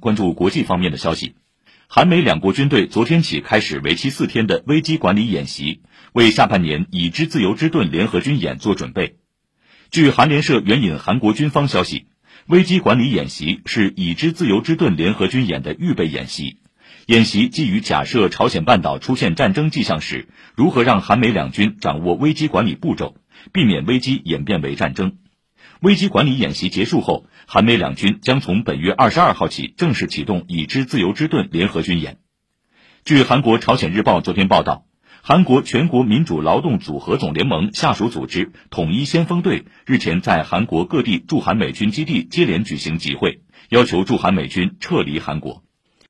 关注国际方面的消息，韩美两国军队昨天起开始为期四天的危机管理演习，为下半年已知自由之盾联合军演做准备。据韩联社援引韩国军方消息，危机管理演习是已知自由之盾联合军演的预备演习。演习基于假设朝鲜半岛出现战争迹象时，如何让韩美两军掌握危机管理步骤，避免危机演变为战争。危机管理演习结束后，韩美两军将从本月二十二号起正式启动已知自由之盾联合军演。据韩国朝鲜日报昨天报道，韩国全国民主劳动组合总联盟下属组织统一先锋队日前在韩国各地驻韩美军基地接连举行集会，要求驻韩美军撤离韩国。